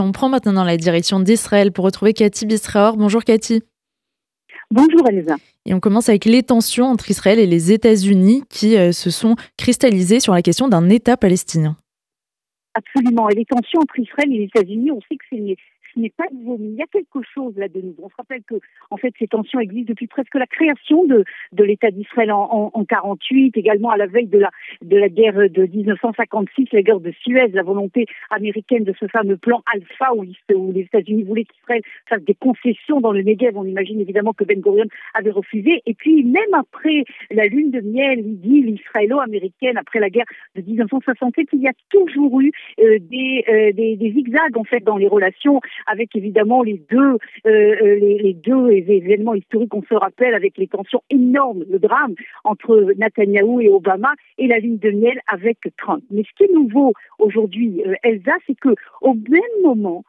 On prend maintenant la direction d'Israël pour retrouver Cathy Bisraor. Bonjour Cathy. Bonjour Elsa. Et on commence avec les tensions entre Israël et les États-Unis qui euh, se sont cristallisées sur la question d'un État palestinien. Absolument. Et les tensions entre Israël et les États-Unis, on sait que c'est ce n'est pas nouveau, mais il y a quelque chose là de nouveau. On se rappelle que, en fait, ces tensions existent depuis presque la création de, de l'État d'Israël en, en, 48, également à la veille de la, de la guerre de 1956, la guerre de Suez, la volonté américaine de ce fameux plan Alpha où, les États-Unis voulaient qu'Israël fasse des concessions dans le Negev. On imagine évidemment que Ben Gurion avait refusé. Et puis, même après la lune de miel, l'idylle israélo-américaine, après la guerre de 1967, il y a toujours eu euh, des, euh, des zigzags, en fait, dans les relations avec évidemment les deux, euh, euh, les, deux événements historiques, on se rappelle, avec les tensions énormes, le drame entre Netanyahou et Obama et la ligne de miel avec Trump. Mais ce qui est nouveau aujourd'hui, euh, Elsa, c'est que au même moment,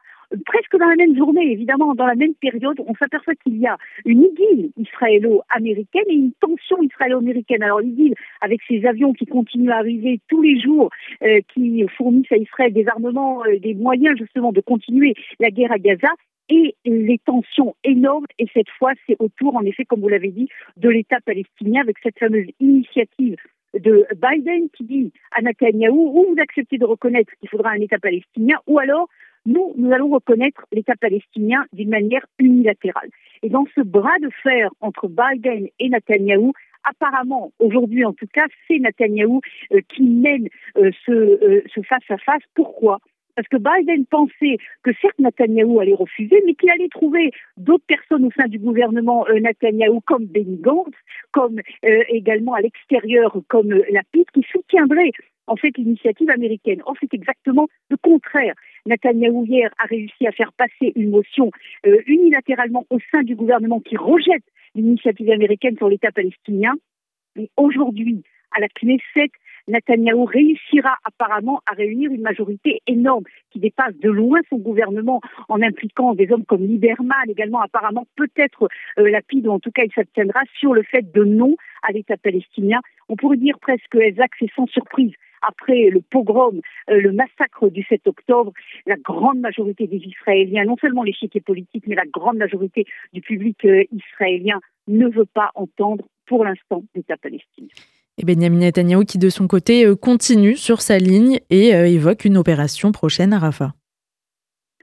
presque dans la même journée, évidemment, dans la même période, on s'aperçoit qu'il y a une idylle israélo-américaine et une tension israélo-américaine. Alors l'idylle, avec ces avions qui continuent à arriver tous les jours, euh, qui fournissent à Israël des armements, euh, des moyens justement de continuer la guerre à Gaza, et les tensions énormes. Et cette fois, c'est autour, en effet, comme vous l'avez dit, de l'État palestinien avec cette fameuse initiative de Biden qui dit à Netanyahou, ou vous acceptez de reconnaître qu'il faudra un État palestinien, ou alors nous, nous allons reconnaître l'État palestinien d'une manière unilatérale. Et dans ce bras de fer entre Biden et Netanyahou, apparemment, aujourd'hui en tout cas, c'est Netanyahou euh, qui mène euh, euh, ce, face-à-face. Pourquoi? Parce que Biden pensait que certes Netanyahou allait refuser, mais qu'il allait trouver d'autres personnes au sein du gouvernement Netanyahou, comme Benny Gantz, comme également à l'extérieur, comme Lapid, qui soutiendraient en fait l'initiative américaine. Or, c'est exactement le contraire. Netanyahou hier a réussi à faire passer une motion euh, unilatéralement au sein du gouvernement qui rejette l'initiative américaine sur l'État palestinien. Aujourd'hui, à la Knesset, Netanyahou réussira apparemment à réunir une majorité énorme qui dépasse de loin son gouvernement en impliquant des hommes comme Lieberman, également apparemment peut-être euh, Lapide, ou en tout cas il s'abstiendra sur le fait de non à l'État palestinien. On pourrait dire presque, Isaac, c'est sans surprise après le pogrom, euh, le massacre du 7 octobre, la grande majorité des Israéliens, non seulement les chiites politiques, mais la grande majorité du public euh, israélien ne veut pas entendre pour l'instant l'État palestinien. Et Benjamin Netanyahu qui de son côté euh, continue sur sa ligne et évoque une opération prochaine à Rafah.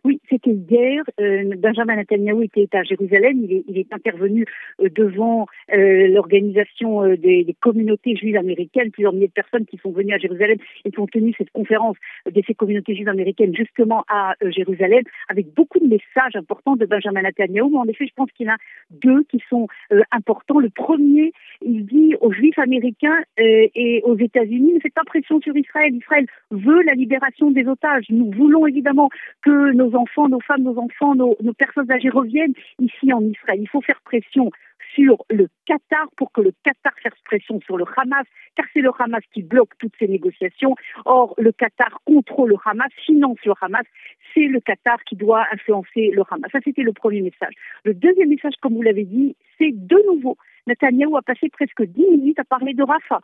Oui, c'était hier. Euh, Benjamin Netanyahu était à Jérusalem. Il est, intervenu euh, devant euh, l'organisation des, des, communautés juives américaines, plusieurs milliers de personnes qui sont venues à Jérusalem et qui ont tenu cette conférence de ces communautés juives américaines justement à Jérusalem, avec beaucoup de messages importants de Benjamin Netanyahu. Mais en effet, je pense qu'il y en a deux qui sont importants. Le premier, il dit aux juifs américains et aux États-Unis, ne faites pas pression sur Israël. Israël veut la libération des otages. Nous voulons évidemment que nos enfants, nos femmes, nos enfants, nos, personnes âgées reviennent ici en Israël. Il faut faire pression sur le Qatar pour que le Qatar fasse pression sur le Hamas, car c'est le Hamas qui bloque toutes ces négociations. Or, le Qatar contrôle le Hamas, finance le Hamas, c'est le Qatar qui doit influencer le Hamas. Ça, c'était le premier message. Le deuxième message, comme vous l'avez dit, c'est de nouveau, Netanyahu a passé presque dix minutes à parler de Rafah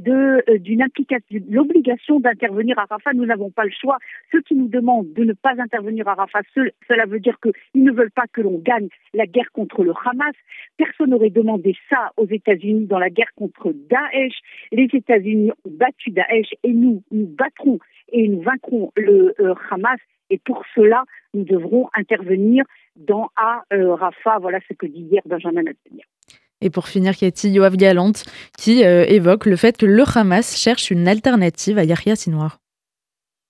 de euh, d'une implication, l'obligation d'intervenir à Rafah. Nous n'avons pas le choix. Ceux qui nous demandent de ne pas intervenir à Rafah, cela veut dire qu'ils ne veulent pas que l'on gagne la guerre contre le Hamas. Personne n'aurait demandé ça aux États-Unis dans la guerre contre Daesh. Les États-Unis ont battu Daesh et nous, nous battrons et nous vaincrons le euh, Hamas. Et pour cela, nous devrons intervenir dans à euh, Rafah. Voilà ce que dit hier Benjamin Netanyahu. Et pour finir, Cathy Yoav Galante qui euh, évoque le fait que le Hamas cherche une alternative à Yahya Sinwar.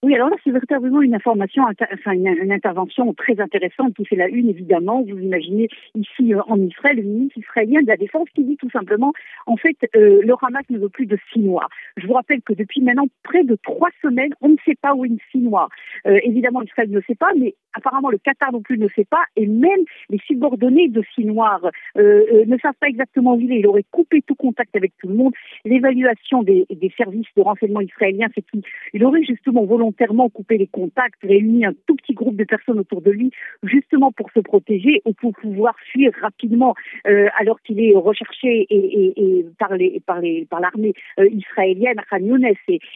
Oui, alors là, c'est véritablement une information, enfin une, intervention très intéressante qui fait la une, évidemment. Vous imaginez ici euh, en Israël, le ministre israélien de la Défense qui dit tout simplement, en fait, euh, le Hamas ne veut plus de Sinois. Je vous rappelle que depuis maintenant près de trois semaines, on ne sait pas où est une Sinois. Euh, évidemment, Israël ne sait pas, mais apparemment le Qatar non plus ne sait pas, et même les subordonnés de Sinoir ne savent pas exactement où il est. Il aurait coupé tout contact avec tout le monde. L'évaluation des, des services de renseignement israéliens, c'est qu'il aurait justement volontairement volontairement couper les contacts, réuni un tout petit groupe de personnes autour de lui, justement pour se protéger ou pour pouvoir fuir rapidement euh, alors qu'il est recherché et, par les par les par l'armée euh, israélienne à Khan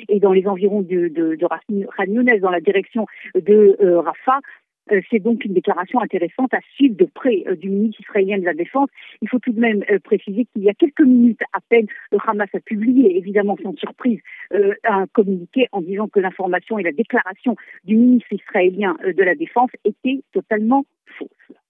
et, dans les environs de, de, de Khan dans la direction de euh, Rafah. Euh, c'est donc une déclaration intéressante à suivre de près euh, du ministre israélien de la Défense. Il faut tout de même euh, préciser qu'il y a quelques minutes à peine, le Hamas a publié, évidemment sans surprise, un communiqué en disant que l'information et la déclaration du ministre israélien de la Défense étaient totalement fausses.